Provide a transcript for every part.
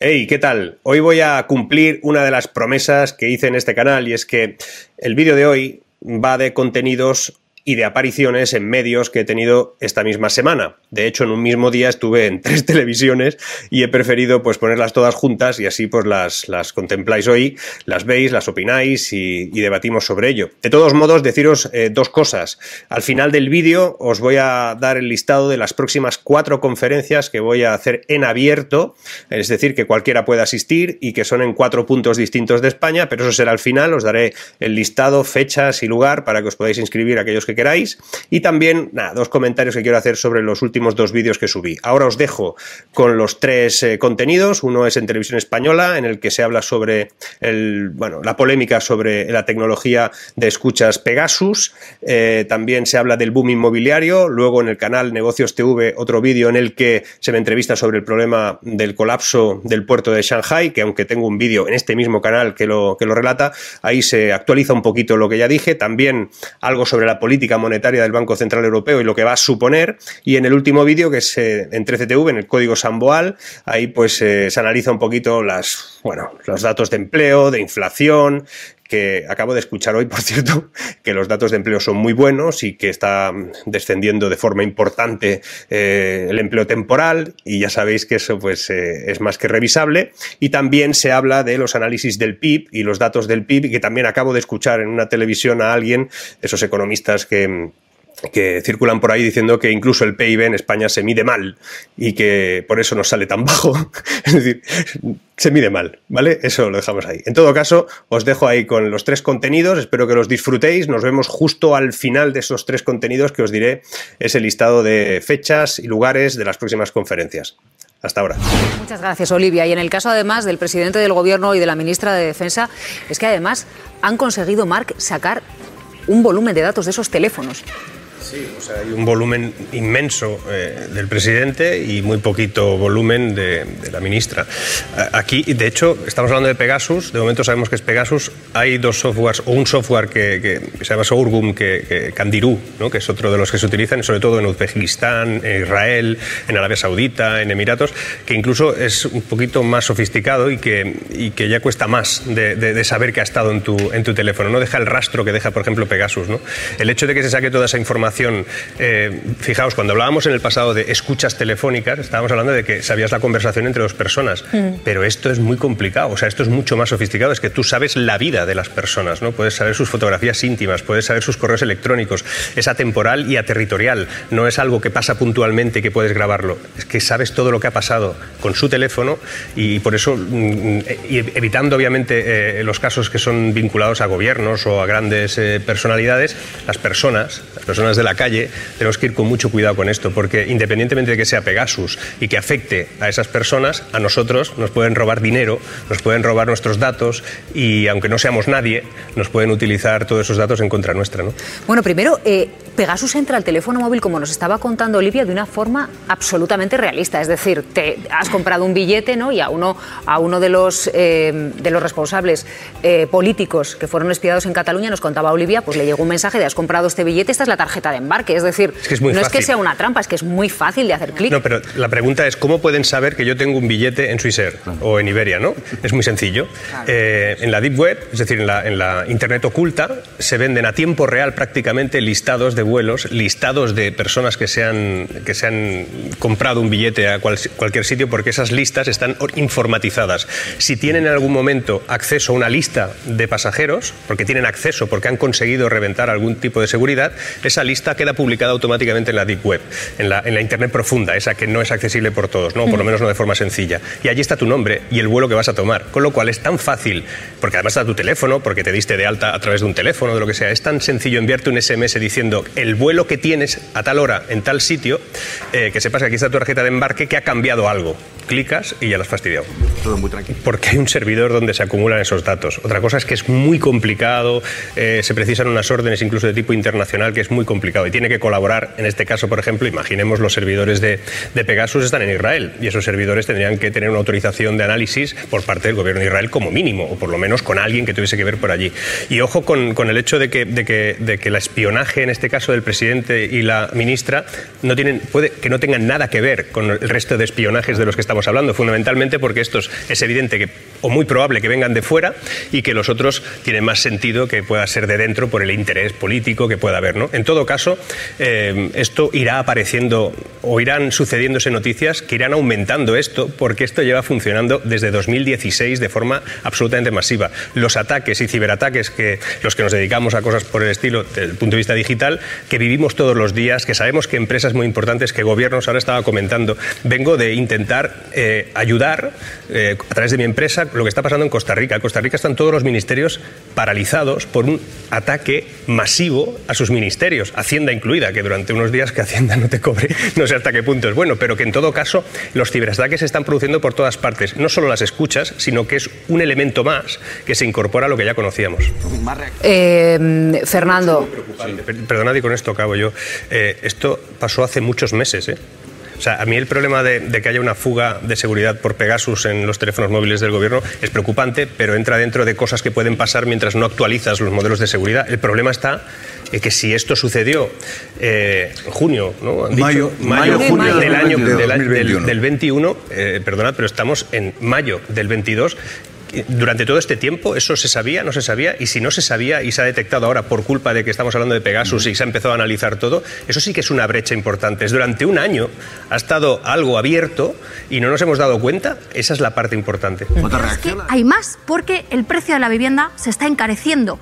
Hey, ¿qué tal? Hoy voy a cumplir una de las promesas que hice en este canal y es que el vídeo de hoy va de contenidos y de apariciones en medios que he tenido esta misma semana. De hecho, en un mismo día estuve en tres televisiones y he preferido pues ponerlas todas juntas y así pues las, las contempláis hoy, las veis, las opináis y, debatimos sobre ello. De todos modos, deciros eh, dos cosas. Al final del vídeo os voy a dar el listado de las próximas cuatro conferencias que voy a hacer en abierto, es decir, que cualquiera pueda asistir y que son en cuatro puntos distintos de España, pero eso será al final, os daré el listado, fechas y lugar para que os podáis inscribir aquellos que queráis. Y también, nada, dos comentarios que quiero hacer sobre los últimos dos vídeos que subí. Ahora os dejo con los tres eh, contenidos. Uno es en televisión española, en el que se habla sobre el, bueno, la polémica sobre la tecnología de escuchas Pegasus. Eh, también se habla del boom inmobiliario. Luego en el canal Negocios TV, otro vídeo en el que se me entrevista sobre el problema del colapso del puerto de Shanghai, que aunque tengo un vídeo en este mismo canal que lo, que lo relata, ahí se actualiza un poquito lo que ya dije. También algo sobre la política monetaria del Banco Central Europeo y lo que va a suponer. Y en el último vídeo, que es eh, en 13TV, en el código Samboal, ahí pues eh, se analiza un poquito las, bueno, los datos de empleo, de inflación, que acabo de escuchar hoy, por cierto, que los datos de empleo son muy buenos y que está descendiendo de forma importante eh, el empleo temporal y ya sabéis que eso pues es más que revisable. Y también se habla de los análisis del PIB y los datos del PIB que también acabo de escuchar en una televisión a alguien, esos economistas que que circulan por ahí diciendo que incluso el PIB en España se mide mal y que por eso nos sale tan bajo. es decir, se mide mal, ¿vale? Eso lo dejamos ahí. En todo caso, os dejo ahí con los tres contenidos, espero que los disfrutéis. Nos vemos justo al final de esos tres contenidos que os diré ese listado de fechas y lugares de las próximas conferencias. Hasta ahora. Muchas gracias, Olivia. Y en el caso, además, del presidente del Gobierno y de la ministra de Defensa, es que además han conseguido, Marc, sacar un volumen de datos de esos teléfonos. Sí, o sea, hay un volumen inmenso eh, del presidente y muy poquito volumen de, la ministra. Aquí, de hecho, estamos hablando de Pegasus, de momento sabemos que es Pegasus. Hay dos softwares, o un software que, se llama Sorghum, que, Candirú, ¿no? que es otro de los que se utilizan, sobre todo en Uzbekistán, en Israel, en Arabia Saudita, en Emiratos, que incluso es un poquito más sofisticado y que, y que ya cuesta más de, saber que ha estado en tu, en tu teléfono. No deja el rastro que deja, por ejemplo, Pegasus. ¿no? El hecho de que se saque toda esa información eh, fijaos, cuando hablábamos en el pasado de escuchas telefónicas, estábamos hablando de que sabías la conversación entre dos personas, mm. pero esto es muy complicado, o sea, esto es mucho más sofisticado, es que tú sabes la vida de las personas, ¿no? Puedes saber sus fotografías íntimas, puedes saber sus correos electrónicos, es atemporal y aterritorial, no es algo que pasa puntualmente y que puedes grabarlo, es que sabes todo lo que ha pasado con su teléfono y por eso, mm, evitando obviamente eh, los casos que son vinculados a gobiernos o a grandes eh, personalidades, las personas, las personas de la calle, tenemos que ir con mucho cuidado con esto, porque independientemente de que sea Pegasus y que afecte a esas personas, a nosotros nos pueden robar dinero, nos pueden robar nuestros datos y aunque no seamos nadie, nos pueden utilizar todos esos datos en contra nuestra. ¿no? Bueno, primero, eh, Pegasus entra al teléfono móvil, como nos estaba contando Olivia, de una forma absolutamente realista. Es decir, te has comprado un billete ¿no? y a uno, a uno de, los, eh, de los responsables eh, políticos que fueron espiados en Cataluña, nos contaba Olivia, pues le llegó un mensaje de has comprado este billete, esta es la tarjeta de embarque. Es decir, no es que sea una trampa, es que es muy fácil de hacer clic. No, pero la pregunta es, ¿cómo pueden saber que yo tengo un billete en Swissair o en Iberia? ¿no? Es muy sencillo. en la Deep Web, es decir, en la, en la Internet oculta, se venden a tiempo real prácticamente listados de vuelos, listados de personas que se han, que se han comprado un billete a cualquier sitio, porque esas listas están informatizadas. Si tienen en algún momento acceso a una lista de pasajeros, porque tienen acceso, porque han conseguido reventar algún tipo de seguridad, esa lista queda publicada automáticamente en la Deep Web, en la, en la Internet profunda, esa que no es accesible por todos, ¿no? por lo menos no de forma sencilla. Y allí está tu nombre y el vuelo que vas a tomar, con lo cual es tan fácil, porque además está tu teléfono, porque te diste de alta a través de un teléfono, de lo que sea, es tan sencillo enviarte un SMS diciendo el vuelo que tienes a tal hora en tal sitio, eh, que sepas que aquí está tu tarjeta de embarque que ha cambiado algo. Clicas y ya lo has fastidiado. Todo muy tranquilo. Porque hay un servidor donde se acumulan esos datos. Otra cosa es que es muy complicado, eh, se precisan unas órdenes incluso de tipo internacional que es muy complicado y tiene que colaborar. En este caso, por ejemplo, imaginemos los servidores de, de Pegasus están en Israel y esos servidores tendrían que tener una autorización de análisis por parte del gobierno de Israel como mínimo, o por lo menos con alguien que tuviese que ver por allí. Y ojo con, con el hecho de que, de que, de que el espionaje, en este caso del presidente, presidente y la ministra no tienen, puede que no tengan nada que ver con el resto de espionajes de los que estamos hablando, fundamentalmente porque estos es evidente que, o muy probable que vengan de fuera y que los otros tienen más sentido que pueda ser de dentro por el interés político que pueda haber. ¿no? En todo caso, eh, esto irá apareciendo o irán sucediéndose noticias que irán aumentando esto porque esto lleva funcionando desde 2016 de forma absolutamente masiva. Los ataques y ciberataques que los que nos dedicamos a cosas por el estilo desde el punto de vista digital, que vivimos todos los días, que sabemos que empresas muy importantes, que gobiernos, ahora estaba comentando, vengo de intentar eh, ayudar eh, a través de mi empresa lo que está pasando en Costa Rica. En Costa Rica están todos los ministerios paralizados por un ataque masivo a sus ministerios, Hacienda incluida, que durante unos días que Hacienda no te cobre, no sé hasta qué punto es bueno, pero que en todo caso los ciberataques se están produciendo por todas partes. No solo las escuchas, sino que es un elemento más que se incorpora a lo que ya conocíamos. Eh, Fernando. Perdonad y con esto acabo yo. Esto pasó hace muchos meses. ¿eh? O sea, a mí el problema de, que haya una fuga de seguridad por Pegasus en los teléfonos móviles del gobierno es preocupante, pero entra dentro de cosas que pueden pasar mientras no actualizas los modelos de seguridad. El problema está en que si esto sucedió en junio, ¿no? mayo, mayo, junio del año del, del, 21, perdonad, pero estamos en mayo del 22 durante todo este tiempo eso se sabía, no se sabía, y si no se sabía y se ha detectado ahora por culpa de que estamos hablando de Pegasus y se ha empezado a analizar todo, eso sí que es una brecha importante. Durante un año ha estado algo abierto y no nos hemos dado cuenta, esa es la parte importante. hay más porque el precio de la vivienda se está encareciendo.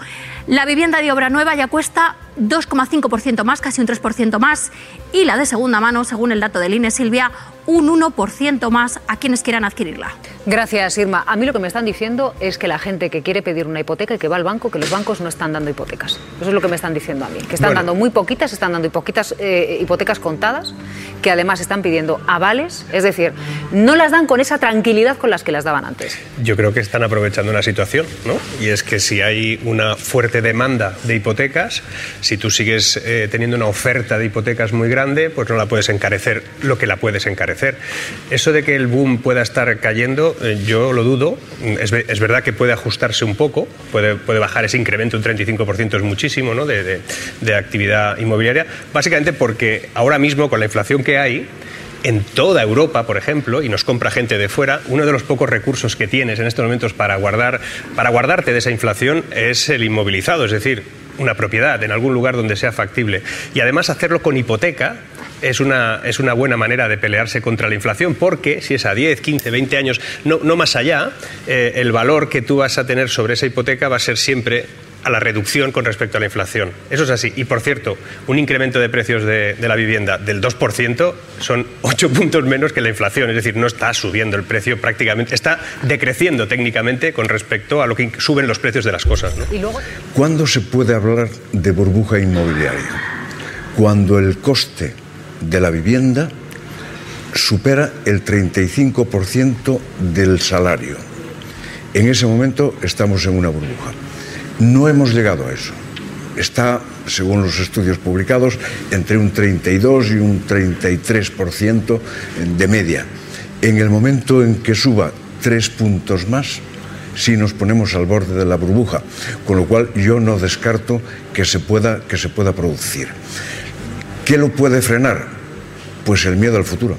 La vivienda de obra nueva ya cuesta 2,5% más, casi un 3% más, y la de segunda mano, según el dato del INE Silvia, un 1% más a quienes quieran adquirirla. Gracias, Irma. A mí lo que me están diciendo es que la gente que quiere pedir una hipoteca y que va al banco, que los bancos no están dando hipotecas. Eso es lo que me están diciendo a mí. Que están dando muy poquitas, están dando poquitas eh, hipotecas contadas, que además están pidiendo avales, es decir, no las dan con esa tranquilidad con las que las daban antes. Yo creo que están aprovechando una situación, ¿no? Y es que si hay una fuerte demanda de hipotecas, si tú sigues eh, teniendo una oferta de hipotecas muy grande, pues no la puedes encarecer lo que la puedes encarecer. Eso de que el boom pueda estar cayendo, eh, yo lo dudo. Es, es, verdad que puede ajustarse un poco, puede, puede bajar ese incremento, un 35% es muchísimo ¿no? de, de, de actividad inmobiliaria, básicamente porque ahora mismo con la inflación que hay, en toda Europa, por ejemplo, y nos compra gente de fuera, uno de los pocos recursos que tienes en estos momentos para, guardar, para guardarte de esa inflación es el inmovilizado, es decir, una propiedad en algún lugar donde sea factible. Y además hacerlo con hipoteca es una, es una buena manera de pelearse contra la inflación, porque si es a 10, 15, 20 años, no, no más allá, eh, el valor que tú vas a tener sobre esa hipoteca va a ser siempre a la reducción con respecto a la inflación. Eso es así. Y por cierto, un incremento de precios de, de, la vivienda del 2% son 8 puntos menos que la inflación. Es decir, no está subiendo el precio prácticamente, está decreciendo técnicamente con respecto a lo que suben los precios de las cosas. ¿no? ¿Y luego? ¿Cuándo se puede hablar de burbuja inmobiliaria? Cuando el coste de la vivienda supera el 35% del salario. En ese momento estamos en una burbuja. No hemos llegado a eso. Está, según los estudios publicados, entre un 32 y un 33% de media. En el momento en que suba tres puntos más, sí nos ponemos al borde de la burbuja, con lo cual yo no descarto que se pueda, que se pueda producir. ¿Qué lo puede frenar? Pues el miedo al futuro.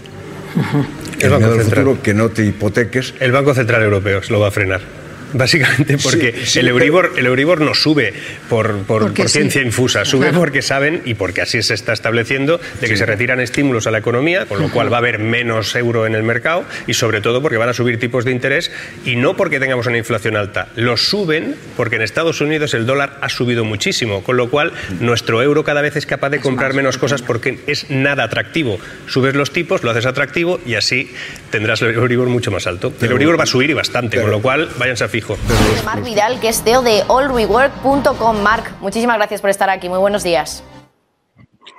El, el miedo al futuro, que no te hipoteques. El Banco Central Europeo se lo va a frenar básicamente porque sí, sí, el, Euribor, el Euribor no sube por, por, por ciencia sí. infusa, sube claro. porque saben y porque así se está estableciendo de que se retiran estímulos a la economía, con lo cual va a haber menos euro en el mercado y sobre todo porque van a subir tipos de interés y no porque tengamos una inflación alta, los suben porque en Estados Unidos el dólar ha subido muchísimo, con lo cual nuestro euro cada vez es capaz de comprar menos cosas porque es nada atractivo. Subes los tipos, lo haces atractivo y así tendrás el Euribor mucho más alto. El Euribor va a subir y bastante, con lo cual váyanse a fijo. Marc Vidal, que es CEO de allrework.com. Marc, muchísimas gracias por estar aquí. Muy buenos días.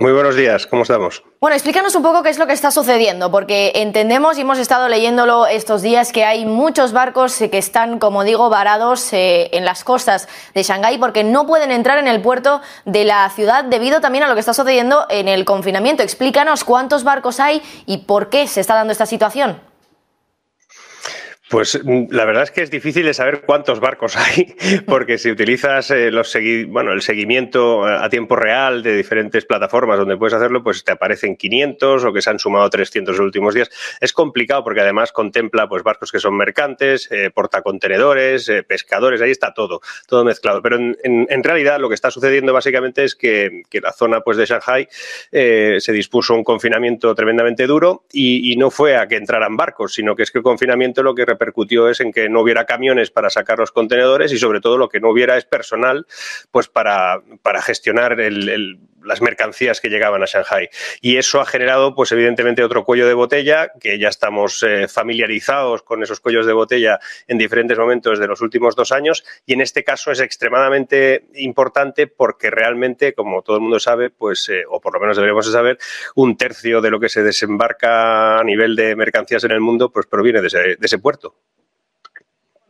Muy buenos días, ¿cómo estamos? Bueno, explícanos un poco qué es lo que está sucediendo, porque entendemos y hemos estado leyéndolo estos días que hay muchos barcos que están, como digo, varados eh, en las costas de Shanghái porque no pueden entrar en el puerto de la ciudad debido también a lo que está sucediendo en el confinamiento. Explícanos cuántos barcos hay y por qué se está dando esta situación. Pues mm, la verdad es que es difícil de saber cuántos barcos hay, porque si utilizas eh, los bueno, el seguimiento a tiempo real de diferentes plataformas donde puedes hacerlo, pues te aparecen 500 o que se han sumado 300 en los últimos días. Es complicado porque además contempla pues barcos que son mercantes, eh, portacontenedores, eh, pescadores, ahí está todo, todo mezclado. Pero en, realidad lo que está sucediendo básicamente es que, la zona pues de Shanghai se dispuso un confinamiento tremendamente duro y, no fue a que entraran barcos, sino que es que el confinamiento lo que repercutió es en que no hubiera camiones para sacar los contenedores y sobre todo lo que no hubiera es personal pues para, para gestionar las mercancías que llegaban a Shanghai. Y eso ha generado, pues evidentemente, otro cuello de botella, que ya estamos eh, familiarizados con esos cuellos de botella en diferentes momentos de los últimos dos años. Y en este caso es extremadamente importante porque realmente, como todo el mundo sabe, pues, eh, o por lo menos deberíamos saber, un tercio de lo que se desembarca a nivel de mercancías en el mundo, pues proviene de ese puerto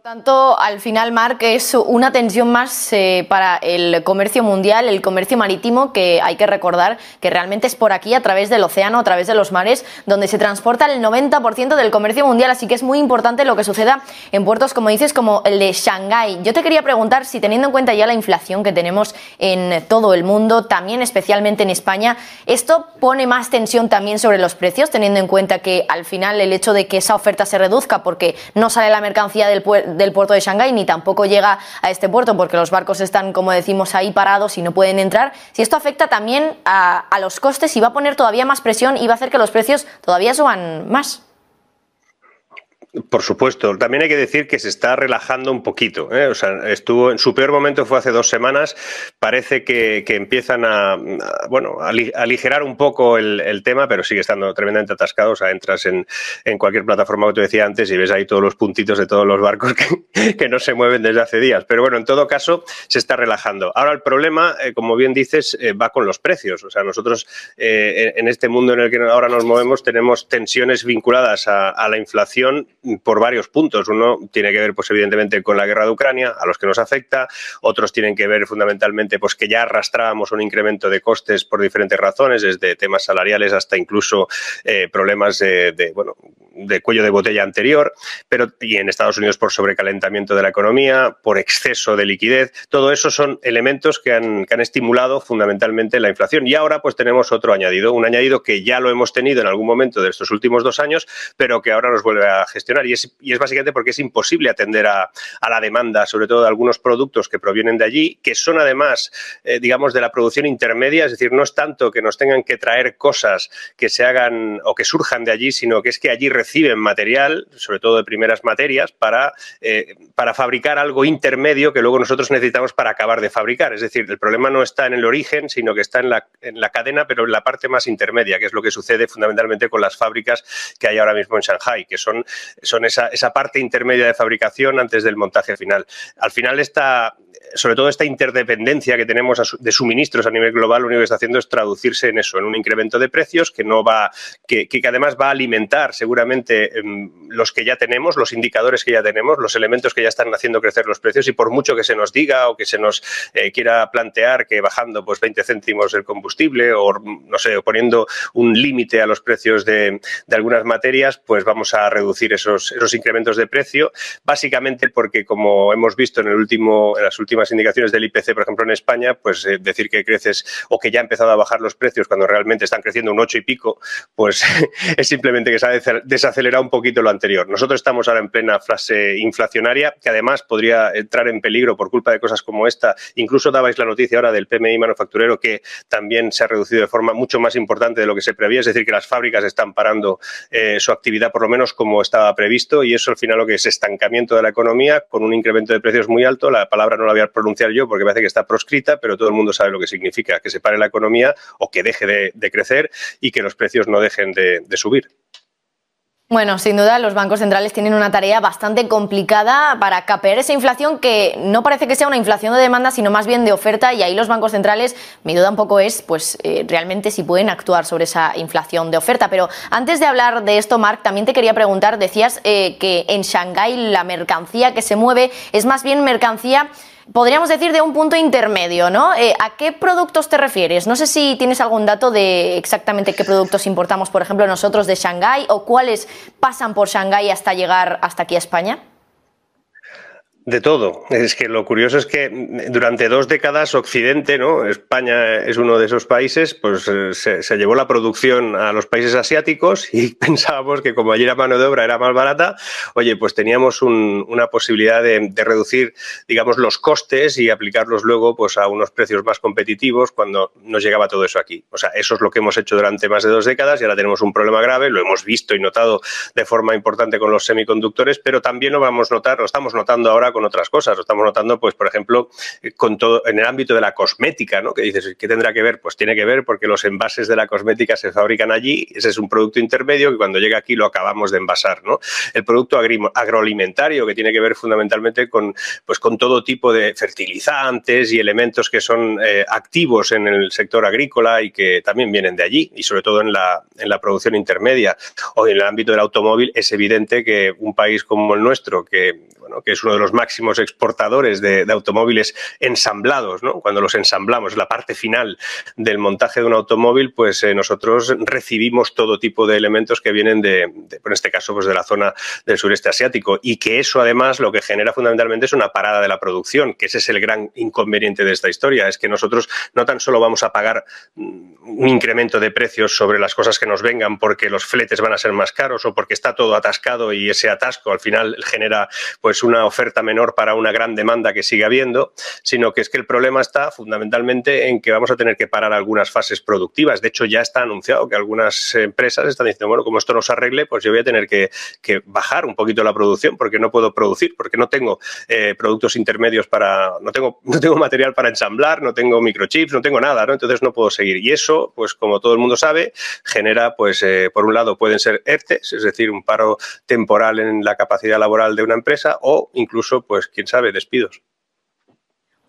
tanto, al final, Marc, es una tensión más eh, para el comercio mundial, el comercio marítimo, que hay que recordar que realmente es por aquí, a través del océano, a través de los mares, donde se transporta el 90% del comercio mundial. Así que es muy importante lo que suceda en puertos, como dices, como el de Shanghái. Yo te quería preguntar si, teniendo en cuenta ya la inflación que tenemos en todo el mundo, también especialmente en España, ¿esto pone más tensión también sobre los precios, teniendo en cuenta que al final el hecho de que esa oferta se reduzca porque no sale la mercancía del puerto, del puerto de Shanghái ni tampoco llega a este puerto porque los barcos están, como decimos, ahí parados y no pueden entrar. Si esto afecta también a, los costes y va a poner todavía más presión y va a hacer que los precios todavía suban más. Por supuesto. También hay que decir que se está relajando un poquito. ¿eh? O sea, estuvo en su peor momento fue hace dos semanas. Parece que, empiezan a, bueno a aligerar un poco el, tema, pero sigue estando tremendamente atascado. O sea, entras en, cualquier plataforma que te decía antes y ves ahí todos los puntitos de todos los barcos que, no se mueven desde hace días. Pero bueno, en todo caso se está relajando. Ahora el problema, eh, como bien dices, eh, va con los precios. O sea, nosotros en este mundo en el que ahora nos movemos tenemos tensiones vinculadas a la inflación por varios puntos. Uno tiene que ver, pues evidentemente, con la guerra de Ucrania, a los que nos afecta. Otros tienen que ver fundamentalmente, pues que ya arrastrábamos un incremento de costes por diferentes razones, desde temas salariales hasta incluso eh, problemas de, bueno, de cuello de botella anterior, pero y en Estados Unidos por sobrecalentamiento de la economía, por exceso de liquidez. Todo eso son elementos que han, que han estimulado fundamentalmente la inflación. Y ahora, pues tenemos otro añadido, un añadido que ya lo hemos tenido en algún momento de estos últimos dos años, pero que ahora nos vuelve a gestionar y es, básicamente porque es imposible atender a, la demanda, sobre todo de algunos productos que provienen de allí, que son además, eh, digamos, de la producción intermedia, es decir, no es tanto que nos tengan que traer cosas que se hagan o que surjan de allí, sino que es que allí reciben material, sobre todo de primeras materias, para, eh, para fabricar algo intermedio que luego nosotros necesitamos para acabar de fabricar. Es decir, el problema no está en el origen, sino que está en la, en la cadena, pero en la parte más intermedia, que es lo que sucede fundamentalmente con las fábricas que hay ahora mismo en Shanghai, que son son esa, esa parte intermedia de fabricación antes del montaje final. Al final esta, sobre todo esta interdependencia que tenemos de suministros a nivel global, lo único que está haciendo es traducirse en eso, en un incremento de precios que no va, que, que además va a alimentar seguramente em, los que ya tenemos, los indicadores que ya tenemos, los elementos que ya están haciendo crecer los precios y por mucho que se nos diga o que se nos eh, quiera plantear que bajando pues 20 céntimos el combustible o no sé, poniendo un límite a los precios de, de, algunas materias, pues vamos a reducir esos, esos incrementos de precio, básicamente porque como hemos visto en el último, en las últimas indicaciones del IPC, por ejemplo, en España, pues eh, decir que creces o que ya ha empezado a bajar los precios cuando realmente están creciendo un 8 y pico, pues es simplemente que se ha desacelerado un poquito lo anterior. Nosotros estamos ahora en plena fase inflacionaria, que además podría entrar en peligro por culpa de cosas como esta. Incluso dabais la noticia ahora del PMI manufacturero que también se ha reducido de forma mucho más importante de lo que se prevía, es decir, que las fábricas están parando eh, su actividad por lo menos como estaba previsto y eso al final lo que es estancamiento de la economía con un incremento de precios muy alto. La palabra no la había pronunciar yo porque parece que está proscrita, pero todo el mundo sabe lo que significa, que se pare la economía o que deje de, crecer y que los precios no dejen de, subir. Bueno, sin duda los bancos centrales tienen una tarea bastante complicada para capear esa inflación que no parece que sea una inflación de demanda, sino más bien de oferta y ahí los bancos centrales, mi duda un poco es, pues eh, realmente si pueden actuar sobre esa inflación de oferta. Pero antes de hablar de esto, Marc, también te quería preguntar, decías eh, que en Shanghái la mercancía que se mueve es más bien mercancía podríamos decir, de un punto intermedio, ¿no? Eh, ¿A qué productos te refieres? No sé si tienes algún dato de exactamente qué productos importamos, por ejemplo, nosotros de Shanghái o cuáles pasan por Shanghái hasta llegar hasta aquí a España. De todo. Es que lo curioso es que durante dos décadas Occidente, ¿no? España es uno de esos países, pues eh, se, llevó la producción a los países asiáticos y pensábamos que como allí la mano de obra era más barata, oye, pues teníamos una posibilidad de, reducir, digamos, los costes y aplicarlos luego pues a unos precios más competitivos cuando nos llegaba todo eso aquí. O sea, eso es lo que hemos hecho durante más de dos décadas y ahora tenemos un problema grave, lo hemos visto y notado de forma importante con los semiconductores, pero también lo vamos a notar, lo estamos notando ahora con otras cosas. Lo estamos notando, pues, por ejemplo, con todo en el ámbito de la cosmética, ¿no? Que dices, ¿qué tendrá que ver? Pues tiene que ver porque los envases de la cosmética se fabrican allí, ese es un producto intermedio que cuando llega aquí lo acabamos de envasar, ¿no? El producto agroalimentario que tiene que ver fundamentalmente con, pues, con todo tipo de fertilizantes y elementos que son eh, activos en el sector agrícola y que también vienen de allí y sobre todo en la, en la producción intermedia o en el ámbito del automóvil es evidente que un país como el nuestro que, que es uno de los máximos exportadores de, automóviles ensamblados, ¿no? Cuando los ensamblamos, la parte final del montaje de un automóvil, pues eh, nosotros recibimos todo tipo de elementos que vienen de, en este caso, pues de la zona del sureste asiático y que eso además lo que genera fundamentalmente es una parada de la producción, que ese es el gran inconveniente de esta historia, es que nosotros no tan solo vamos a pagar mm, un incremento de precios sobre las cosas que nos vengan porque los fletes van a ser más caros o porque está todo atascado y ese atasco al final genera pues una oferta menor para una gran demanda que sigue habiendo, sino que es que el problema está fundamentalmente en que vamos a tener que parar algunas fases productivas. De hecho, ya está anunciado que algunas empresas están diciendo, bueno, como esto no se arregle, pues yo voy a tener que, bajar un poquito la producción porque no puedo producir, porque no tengo eh, productos intermedios para, no tengo, no tengo material para ensamblar, no tengo microchips, no tengo nada, ¿no? Entonces no puedo seguir. Y eso pues como todo el mundo sabe, genera, pues eh, por un lado pueden ser ERTES, es decir, un paro temporal en la capacidad laboral de una empresa o incluso, pues quién sabe, despidos.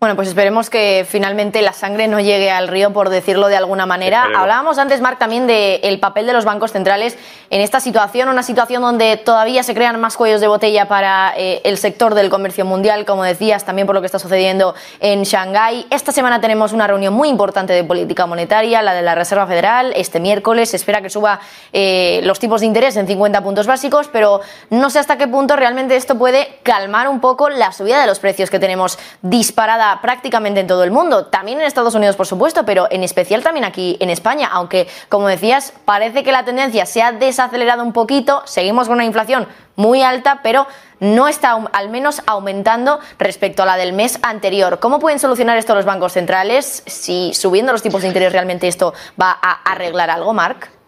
Bueno, pues esperemos que finalmente la sangre no llegue al río, por decirlo de alguna manera. Hablábamos antes, Marc, también del papel de los bancos centrales en esta situación, una situación donde todavía se crean más cuellos de botella para eh, el sector del comercio mundial, como decías, también por lo que está sucediendo en Shanghái. Esta semana tenemos una reunión muy importante de política monetaria, la de la Reserva Federal. Este miércoles se espera que suba eh, los tipos de interés en 50 puntos básicos, pero no sé hasta qué punto realmente esto puede calmar un poco la subida de los precios que tenemos disparada prácticamente en todo el mundo, también en Estados Unidos, por supuesto, pero en especial también aquí en España, aunque, como decías, parece que la tendencia se ha desacelerado un poquito, seguimos con una inflación muy alta, pero no está al menos aumentando respecto a la del mes anterior. ¿Cómo pueden solucionar esto los bancos centrales? Si subiendo los tipos de interés realmente esto va a arreglar algo, Marc.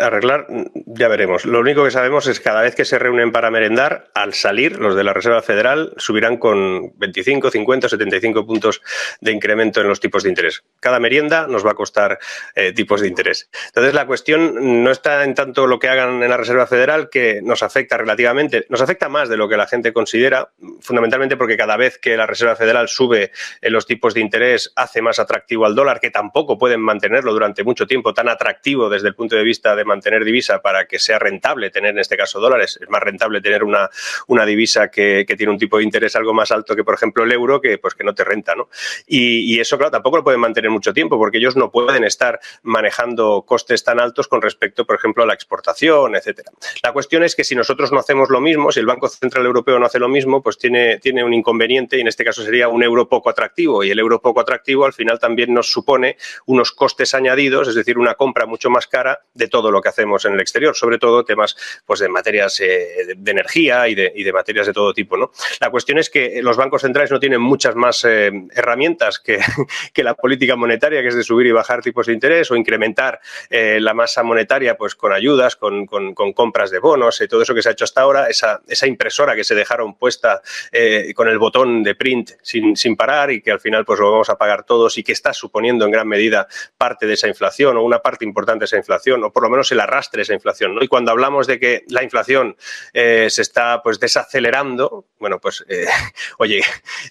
Arreglar, ya veremos. Lo único que sabemos es que cada vez que se reúnen para merendar, al salir, los de la Reserva Federal subirán con 25, 50, 75 puntos de incremento en los tipos de interés. Cada merienda nos va a costar eh, tipos de interés. Entonces, la cuestión no está en tanto lo que hagan en la Reserva Federal, que nos afecta relativamente, nos afecta más de lo que la gente considera, fundamentalmente porque cada vez que la Reserva Federal sube en los tipos de interés, hace más atractivo al dólar, que tampoco pueden mantenerlo durante mucho tiempo tan atractivo desde el punto de vista de mantener divisa para que sea rentable tener en este caso dólares. Es más rentable tener una, una divisa que, tiene un tipo de interés algo más alto que, por ejemplo, el euro, que pues que no te renta, ¿no? Y, eso, claro, tampoco lo pueden mantener mucho tiempo porque ellos no pueden estar manejando costes tan altos con respecto, por ejemplo, a la exportación, etcétera. La cuestión es que si nosotros no hacemos lo mismo, si el Banco Central Europeo no hace lo mismo, pues tiene, tiene un inconveniente y en este caso sería un euro poco atractivo. Y el euro poco atractivo al final también nos supone unos costes añadidos, es decir, una compra mucho más cara de todo lo que hacemos en el exterior, sobre todo temas pues, de materias eh, de, energía y de, materias de todo tipo. ¿no? La cuestión es que los bancos centrales no tienen muchas más eh, herramientas que, que, la política monetaria, que es de subir y bajar tipos de interés o incrementar eh, la masa monetaria pues, con ayudas, con, con, compras de bonos y todo eso que se ha hecho hasta ahora, esa, esa impresora que se dejaron puesta con el botón de print sin, sin parar y que al final pues, lo vamos a pagar todos y que está suponiendo en gran medida parte de esa inflación o una parte importante de esa inflación o por lo menos el arrastre esa inflación. ¿no? Y cuando hablamos de que la inflación eh, se está pues desacelerando, bueno, pues eh, oye,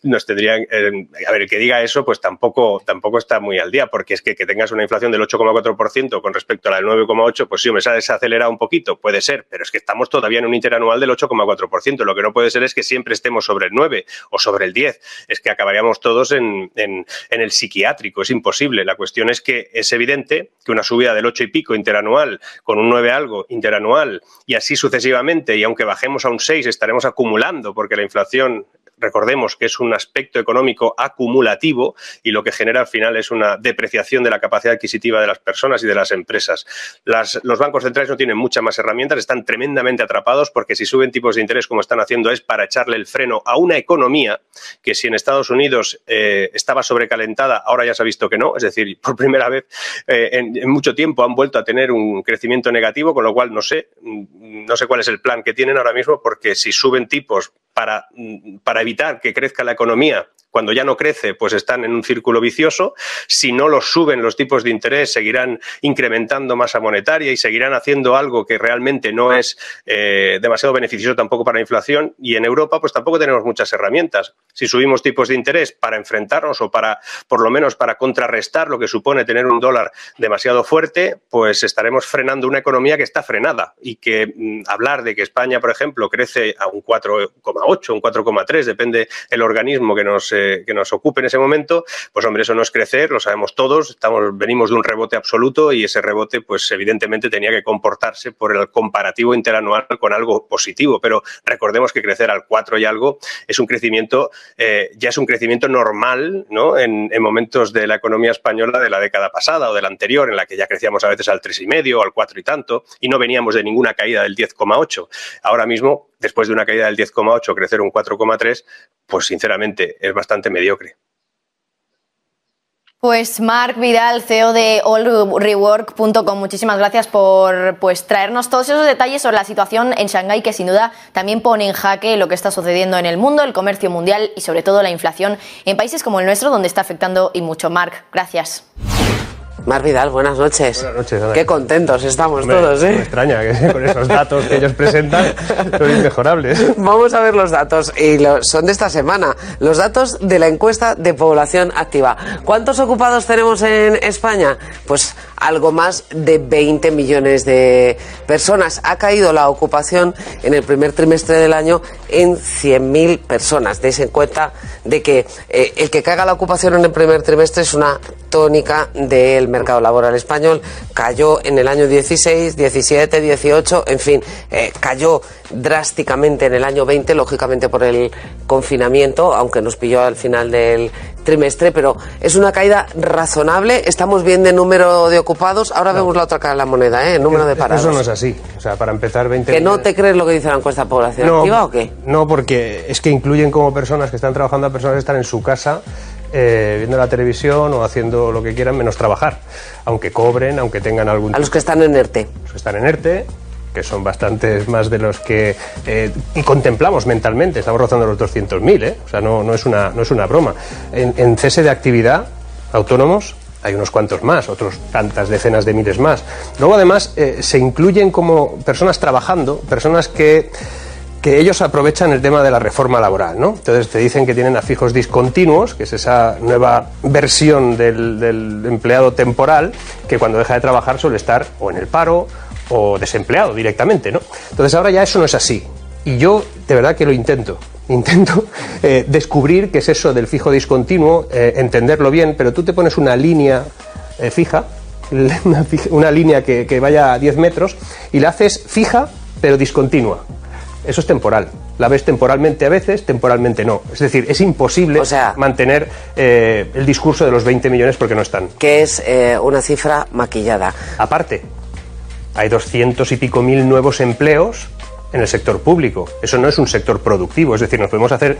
nos tendrían, eh, a ver, el que diga eso, pues tampoco, tampoco está muy al día, porque es que que tengas una inflación del 8,4% con respecto a la del 9,8%, pues sí, me se ha desacelerado un poquito, puede ser, pero es que estamos todavía en un interanual del 8,4%. Lo que no puede ser es que siempre estemos sobre el 9 o sobre el 10. Es que acabaríamos todos en, en, en el psiquiátrico, es imposible. La cuestión es que es evidente que una subida del 8 y pico interanual con un 9 algo interanual y así sucesivamente, y aunque bajemos a un 6, estaremos acumulando porque la inflación recordemos que es un aspecto económico acumulativo y lo que genera al final es una depreciación de la capacidad adquisitiva de las personas y de las empresas. Los bancos centrales no tienen muchas más herramientas, están tremendamente atrapados porque si suben tipos de interés como están haciendo es para echarle el freno a una economía que si en Estados Unidos eh, estaba sobrecalentada, ahora ya se ha visto que no, es decir, por primera vez eh, en, en mucho tiempo han vuelto a tener un crecimiento negativo, con lo cual no sé, no sé cuál es el plan que tienen ahora mismo porque si suben tipos para, para evitar que crezca la economía cuando ya no crece, pues están en un círculo vicioso. Si no los suben los tipos de interés, seguirán incrementando masa monetaria y seguirán haciendo algo que realmente no es eh, demasiado beneficioso tampoco para la inflación. Y en Europa, pues tampoco tenemos muchas herramientas. Si subimos tipos de interés para enfrentarnos o para, por lo menos, para contrarrestar lo que supone tener un dólar demasiado fuerte, pues estaremos frenando una economía que está frenada y que mm, hablar de que España, por ejemplo, crece a un 4,8, un 4,3, depende el organismo que nos que nos ocupe en ese momento, pues hombre, eso no es crecer, lo sabemos todos, estamos, venimos de un rebote absoluto y ese rebote, pues evidentemente tenía que comportarse por el comparativo interanual con algo positivo, pero recordemos que crecer al 4 y algo es un crecimiento, eh, ya es un crecimiento normal, ¿no? En, en, momentos de la economía española de la década pasada o de la anterior, en la que ya crecíamos a veces al 3,5 o al 4 y tanto, y no veníamos de ninguna caída del 10,8. Ahora mismo después de una caída del 10,8, crecer un 4,3, pues sinceramente es bastante mediocre. Pues Marc Vidal, CEO de allrework.com, muchísimas gracias por pues, traernos todos esos detalles sobre la situación en Shanghái que sin duda también pone en jaque lo que está sucediendo en el mundo, el comercio mundial y sobre todo la inflación en países como el nuestro donde está afectando y mucho. Marc, gracias. Mar Vidal, buenas noches. Buenas noches, Ana. Qué contentos estamos Hombre, todos, ¿eh? Me extraña que con esos datos que ellos presentan son inmejorables. Vamos a ver los datos y lo, son de esta semana. Los datos de la encuesta de población activa. ¿Cuántos ocupados tenemos en España? Pues algo más de 20 millones de personas. Ha caído la ocupación en el primer trimestre del año en 100.000 personas. Deis en cuenta de que eh, el que caiga la ocupación en el primer trimestre es una tónica del mercado laboral español. Cayó en el año 16, 17, 18, en fin, eh, cayó drásticamente en el año 20, lógicamente por el confinamiento, aunque nos pilló al final del trimestre, pero es una caída razonable. Estamos bien de número de ocupados. Ahora no. vemos la otra cara de la moneda, ¿eh? el número de parados. Eso no es así. O sea, para empezar, 20 ¿Que no te crees lo que dice la encuesta de población no, activa o qué? No, porque es que incluyen como personas que están trabajando a personas que están en su casa eh, viendo la televisión o haciendo lo que quieran menos trabajar, aunque cobren, aunque tengan algún... A los que están en ERTE. Los que están en ERTE, que son bastantes más de los que eh, contemplamos mentalmente, estamos rozando los 200.000, ¿eh? o sea, no, no, es una, no es una broma. En, en cese de actividad, autónomos, hay unos cuantos más, otros tantas decenas de miles más. Luego, además, eh, se incluyen como personas trabajando, personas que que ellos aprovechan el tema de la reforma laboral, ¿no? Entonces te dicen que tienen a fijos discontinuos, que es esa nueva versión del, empleado temporal, que cuando deja de trabajar suele estar o en el paro o desempleado directamente, ¿no? Entonces ahora ya eso no es así. Y yo de verdad que lo intento. Intento eh, descubrir qué es eso del fijo discontinuo, eh, entenderlo bien, pero tú te pones una línea eh, fija, una, una línea que, que vaya a 10 metros, y la haces fija pero discontinua eso es temporal. La ves temporalmente a veces, temporalmente no. Es decir, es imposible o sea, mantener eh, el discurso de los 20 millones porque no están. Que es eh, una cifra maquillada. Aparte, hay 200 y pico mil nuevos empleos en el sector público. Eso no es un sector productivo. Es decir, nos podemos hacer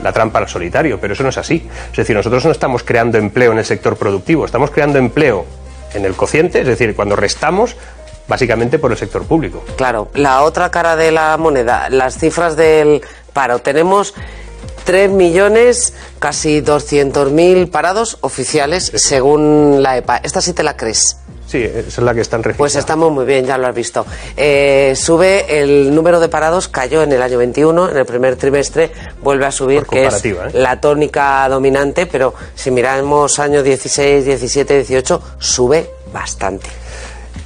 la trampa al solitario, pero eso no es así. Es decir, nosotros no estamos creando empleo en el sector productivo, estamos creando empleo en el cociente, es decir, cuando restamos básicamente por el sector público. Claro, la otra cara de la moneda, las cifras del paro. Tenemos 3 millones, casi 200.000 parados oficiales, según la EPA. ¿Esta sí te la crees? Sí, esa es la que están registrando. Pues estamos muy bien, ya lo has visto. Eh, sube el número de parados, cayó en el año 21, en el primer trimestre vuelve a subir, que es ¿eh? la tónica dominante, pero si miramos años 16, 17, 18, sube bastante.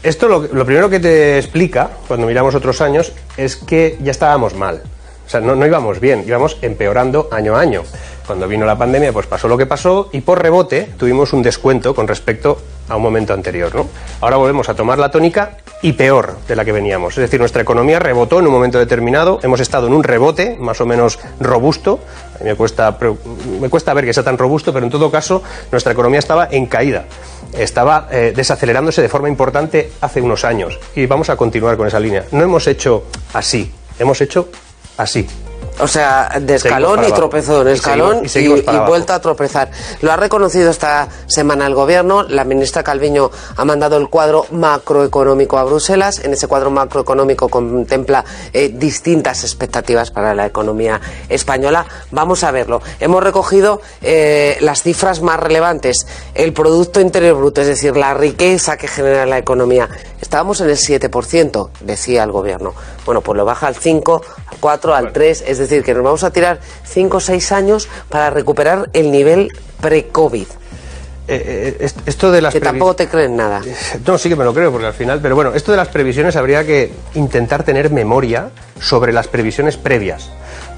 Esto lo, primero que te explica, cuando miramos otros años, es que ya estábamos mal. O sea, no, no íbamos bien, íbamos empeorando año a año. Cuando vino la pandemia, pues pasó lo que pasó y por rebote tuvimos un descuento con respecto a un momento anterior. ¿no? Ahora volvemos a tomar la tónica y peor de la que veníamos. Es decir, nuestra economía rebotó en un momento determinado, hemos estado en un rebote más o menos robusto. A mí me cuesta ver que sea tan robusto, pero en todo caso nuestra economía estaba en caída. Estaba eh, desacelerándose de forma importante hace unos años y vamos a continuar con esa línea. No hemos hecho así, hemos hecho así. O sea, de escalón y tropezón, Y escalón seguimos- y seguimos y vuelta a tropezar. Lo ha reconocido esta semana el gobierno. La ministra Calviño ha mandado el cuadro macroeconómico a Bruselas. En ese cuadro macroeconómico contempla eh, distintas expectativas para la economía española. Vamos a verlo. Hemos recogido eh, las cifras más relevantes. El Producto Interior Bruto, es decir, la riqueza que genera la economía. Estábamos en el 7%, decía el gobierno. Bueno, pues lo baja al 5, al 4, al 3, es decir, que nos vamos a tirar 5 o 6 años para recuperar el nivel pre-COVID. Eh, eh, est- esto de las Que tampoco te creen nada. No, sí que me lo creo, porque al final, pero bueno, esto de las previsiones habría que intentar tener memoria sobre las previsiones previas,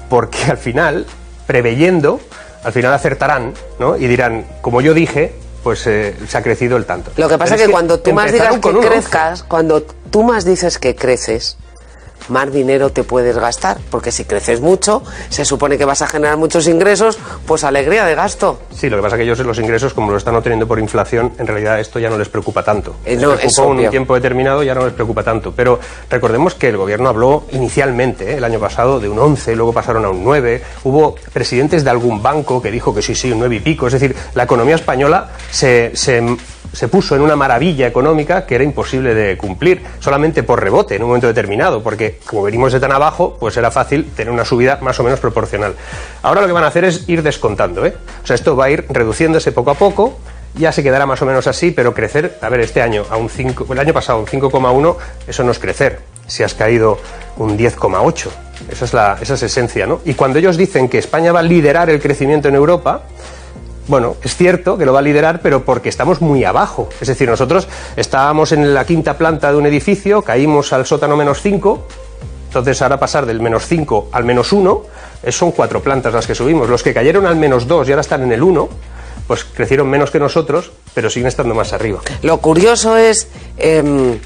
porque al final, preveyendo, al final acertarán, ¿no? Y dirán, como yo dije, pues eh, se ha crecido el tanto. Lo que pasa es que, cuando tú más digas que crezcas, cuando tú más dices que creces, más dinero te puedes gastar, porque si creces mucho, se supone que vas a generar muchos ingresos, pues alegría de gasto. Sí, lo que pasa es que ellos los ingresos, como lo están obteniendo por inflación, en realidad esto ya no les preocupa tanto. Eh, Les no, un tiempo determinado, ya no les preocupa tanto. Pero recordemos que el gobierno habló inicialmente, ¿eh? el año pasado, de un 11, luego pasaron a un 9. Hubo presidentes de algún banco que dijo que sí, sí, un 9 y pico. Es decir, la economía española se, se, se puso en una maravilla económica que era imposible de cumplir, solamente por rebote en un momento determinado, porque como venimos de tan abajo, pues era fácil tener una subida más o menos proporcional. Ahora lo que van a hacer es ir descontando, ¿eh? O sea, esto va a ir reduciéndose poco a poco, ya se quedará más o menos así, pero crecer, a ver, este año a un 5, el año pasado un 5,1, eso no es crecer. Si has caído un 10,8, esa es la esa es esencia, ¿no? Y cuando ellos dicen que España va a liderar el crecimiento en Europa, bueno, es cierto que lo va a liderar, pero porque estamos muy abajo. Es decir, nosotros estábamos en la quinta planta de un edificio, caímos al sótano menos 5, entonces ahora pasar del menos 5 al menos 1, son cuatro plantas las que subimos. Los que cayeron al menos 2 y ahora están en el 1, pues crecieron menos que nosotros, pero siguen estando más arriba. Lo curioso es em,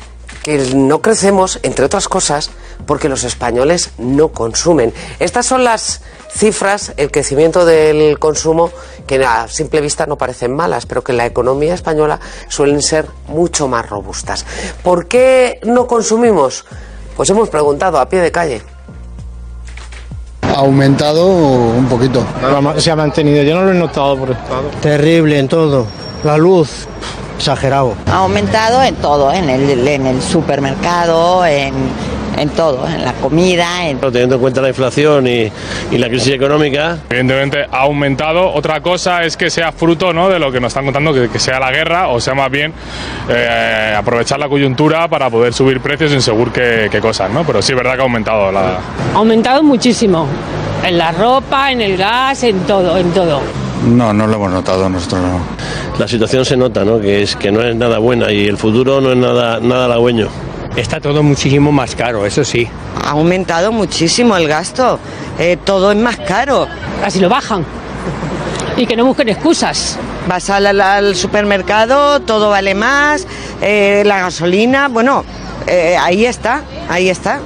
que no crecemos, entre otras cosas, porque los españoles no consumen. Estas son las cifras, el crecimiento del consumo, que a simple vista no parecen malas, pero que en la economía española suelen ser mucho más robustas. ¿Por qué no consumimos? Pues hemos preguntado a pie de calle. Ha aumentado un poquito. Se ha mantenido, yo no lo he notado por estado. Terrible en todo. La luz, exagerado. Ha aumentado en todo, en el, en el supermercado, en, en todo, en la comida, en Teniendo en cuenta la inflación y, y la crisis económica, Evidentemente ha aumentado. Otra cosa es que sea fruto ¿no? de lo que nos están contando, que, que sea la guerra, o sea más bien eh, aprovechar la coyuntura para poder subir precios sin seguro qué, qué cosas, ¿no? Pero sí es verdad que ha aumentado la, Ha aumentado muchísimo. En la ropa, en el gas, en todo, en todo. No, no lo hemos notado nosotros. No. la situación se nota, ¿no? Que es que no es nada buena y el futuro no es nada nada halagüeño. Está todo muchísimo más caro, eso sí. ha aumentado muchísimo el gasto. Eh, todo es más caro. Así lo bajan. Y que no busquen excusas. Vas al, al supermercado, todo vale más, eh, la gasolina, bueno, eh, ahí está, ahí está.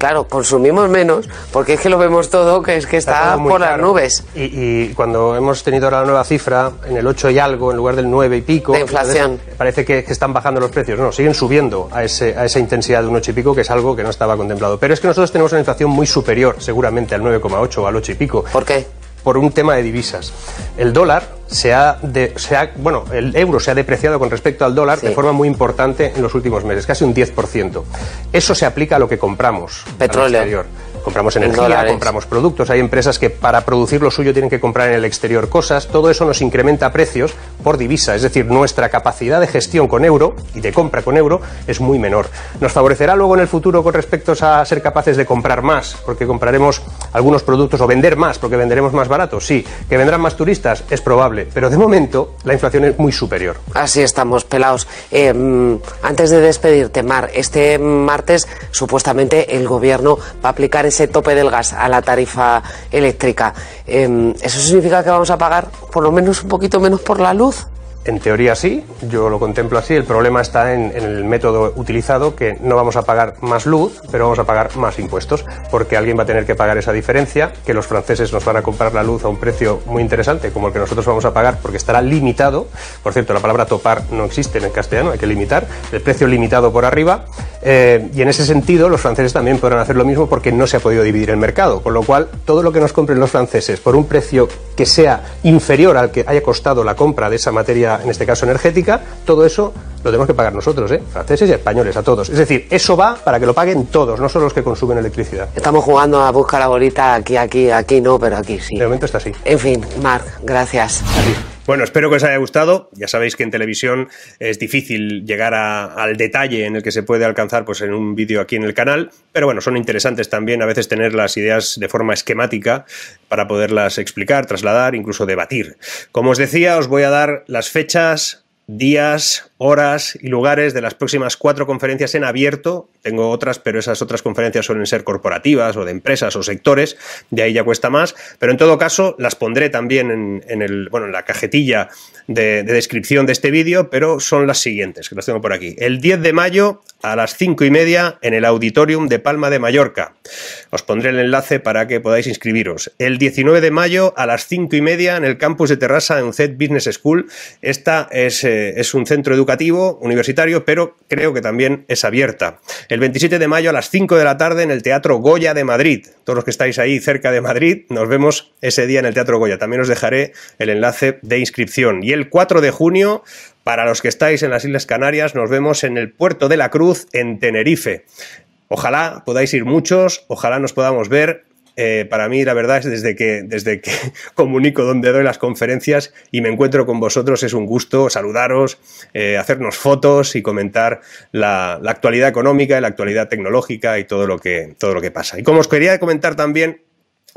Claro, consumimos menos, porque es que lo vemos todo, que es que está, por las nubes. Y, y cuando hemos tenido ahora la nueva cifra, en el 8 y algo, en lugar del 9 y pico, De inflación. Parece que, que están bajando los precios. No, siguen subiendo a, ese, a esa intensidad de un 8 y pico, que es algo que no estaba contemplado. Pero es que nosotros tenemos una inflación muy superior, seguramente al 9,8 o al 8 y pico. ¿Por qué? Por un tema de divisas. El dólar se ha, de- se ha- bueno, el euro se ha depreciado con respecto al dólar Sí. de forma muy importante en los últimos meses, casi un 10%. Eso se aplica a lo que compramos. al Petróleo. exterior. Compramos En energía, dólares. compramos productos, hay empresas que para producir lo suyo tienen que comprar en el exterior cosas, todo eso nos incrementa precios por divisa, es decir, nuestra capacidad de gestión con euro y de compra con euro es muy menor. ¿Nos favorecerá luego en el futuro con respecto a ser capaces de comprar más? Porque compraremos algunos productos o vender más porque venderemos más barato, sí. ¿Que vendrán más turistas? Es probable, pero de momento la inflación es muy superior. Así estamos, pelados. Eh, mm, antes de despedirte, Mar, este martes supuestamente el gobierno va a aplicar ese tope del gas a la tarifa eléctrica. Eh, ¿Eso significa que vamos a pagar por lo menos un poquito menos por la luz? En teoría sí, yo lo contemplo así. El problema está en, el método utilizado, que no vamos a pagar más luz, pero vamos a pagar más impuestos, porque alguien va a tener que pagar esa diferencia, que los franceses nos van a comprar la luz a un precio muy interesante, como el que nosotros vamos a pagar, porque estará limitado. Por cierto, la palabra topar no existe en el castellano, hay que limitar. El precio limitado por arriba. eh, y en ese sentido, los franceses también podrán hacer lo mismo porque no se ha podido dividir el mercado. Con lo cual, todo lo que nos compren los franceses por un precio que sea inferior al que haya costado la compra de esa materia, en este caso energética, todo eso lo tenemos que pagar nosotros, ¿eh? franceses y españoles, a todos. Es decir, eso va para que lo paguen todos, no solo los que consumen electricidad. Estamos jugando a buscar la bolita aquí, aquí, aquí no, pero aquí sí. De momento está así. En fin, Marc, gracias. Bueno, espero que os haya gustado. Ya sabéis que en televisión es difícil llegar al detalle en el que se puede alcanzar pues, en un vídeo aquí en el canal, pero bueno, son interesantes también a veces tener las ideas de forma esquemática para poderlas explicar, trasladar, incluso debatir. Como os decía, os voy a dar las fechas, días, horas y lugares de las próximas cuatro conferencias en abierto. Tengo otras, pero esas otras conferencias suelen ser corporativas o de empresas o sectores, de ahí ya cuesta más. Pero en todo caso, las pondré también en, el, bueno, en la cajetilla de, de descripción de este vídeo, pero son las siguientes, que las tengo por aquí. El 10 de mayo a las cinco y media en el Auditorium de Palma de Mallorca. Os pondré el enlace para que podáis inscribiros. El 19 de mayo a las cinco y media en el campus de Terrassa en CET Business School. Esta es, eh, es un centro educativo universitario, pero creo que también es abierta. El 27 de mayo a las 5 de la tarde en el Teatro Goya de Madrid. Todos los que estáis ahí cerca de Madrid, nos vemos ese día en el Teatro Goya. También os dejaré el enlace de inscripción. Y el 4 de junio para los que estáis en las Islas Canarias, nos vemos en el Puerto de la Cruz, en Tenerife. Ojalá podáis ir muchos, ojalá nos podamos ver. Eh, para mí, la verdad es desde que, desde que comunico donde doy las conferencias y me encuentro con vosotros, es un gusto saludaros, eh, hacernos fotos y comentar la, la actualidad económica y la actualidad tecnológica y todo lo que, todo lo que pasa. Y como os quería comentar también,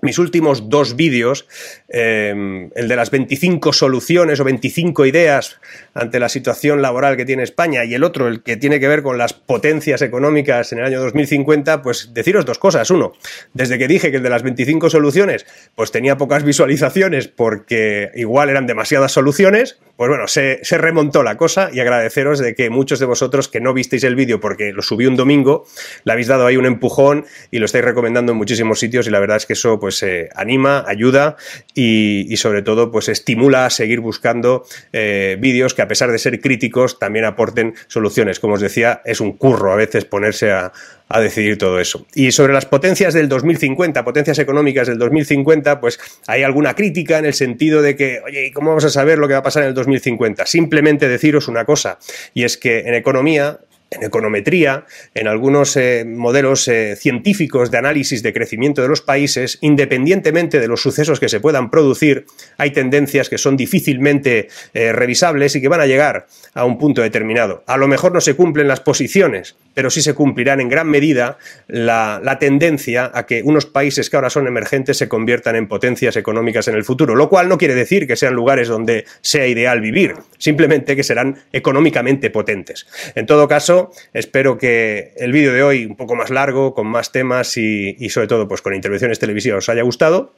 mis últimos dos vídeos, eh, el de las 25 soluciones o 25 ideas ante la situación laboral que tiene España y el otro, el que tiene que ver con las potencias económicas en el año 2050, pues deciros dos cosas. Uno, desde que dije que el de las 25 soluciones, pues tenía pocas visualizaciones porque igual eran demasiadas soluciones, pues bueno, se, se remontó la cosa y agradeceros de que muchos de vosotros que no visteis el vídeo porque lo subí un domingo, le habéis dado ahí un empujón y lo estáis recomendando en muchísimos sitios y la verdad es que eso pues eh, anima, ayuda y, sobre todo pues estimula a seguir buscando eh, vídeos que a pesar de ser críticos también aporten soluciones. Como os decía, es un curro a veces ponerse a, a decidir todo eso. Y sobre las potencias del 2050, potencias económicas del 2050, pues hay alguna crítica en el sentido de que, oye, ¿y cómo vamos a saber lo que va a pasar en el 2050? Simplemente deciros una cosa, y es que en economía en econometría, en algunos eh, modelos eh, científicos de análisis de crecimiento de los países, independientemente de los sucesos que se puedan producir, hay tendencias que son difícilmente eh, revisables y que van a llegar a un punto determinado. A lo mejor no se cumplen las posiciones, pero sí se cumplirán en gran medida la, la tendencia a que unos países que ahora son emergentes se conviertan en potencias económicas en el futuro, lo cual no quiere decir que sean lugares donde sea ideal vivir, simplemente que serán económicamente potentes. En todo caso, espero que el vídeo de hoy, un poco más largo, con más temas y, sobre todo pues con intervenciones televisivas, os haya gustado.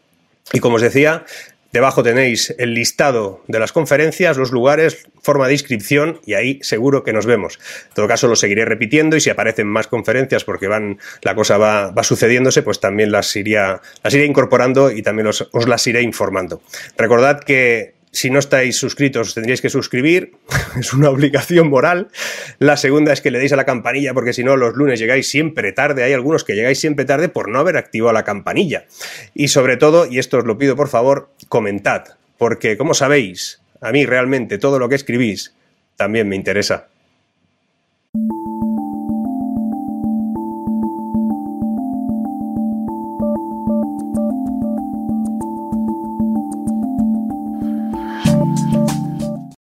Y como os decía, Debajo tenéis el listado de las conferencias, los lugares, forma de inscripción y ahí seguro que nos vemos. En todo caso lo seguiré repitiendo y si aparecen más conferencias porque van, la cosa va, va sucediéndose, pues también las iría, las iré incorporando y también os las iré informando. Recordad que si no estáis suscritos, os tendríais que suscribir. es una obligación moral. La segunda es que le deis a la campanilla, porque si no, los lunes llegáis siempre tarde. Hay algunos que llegáis siempre tarde por no haber activado la campanilla. Y sobre todo, y esto os lo pido por favor, comentad. Porque, como sabéis, a mí realmente todo lo que escribís también me interesa.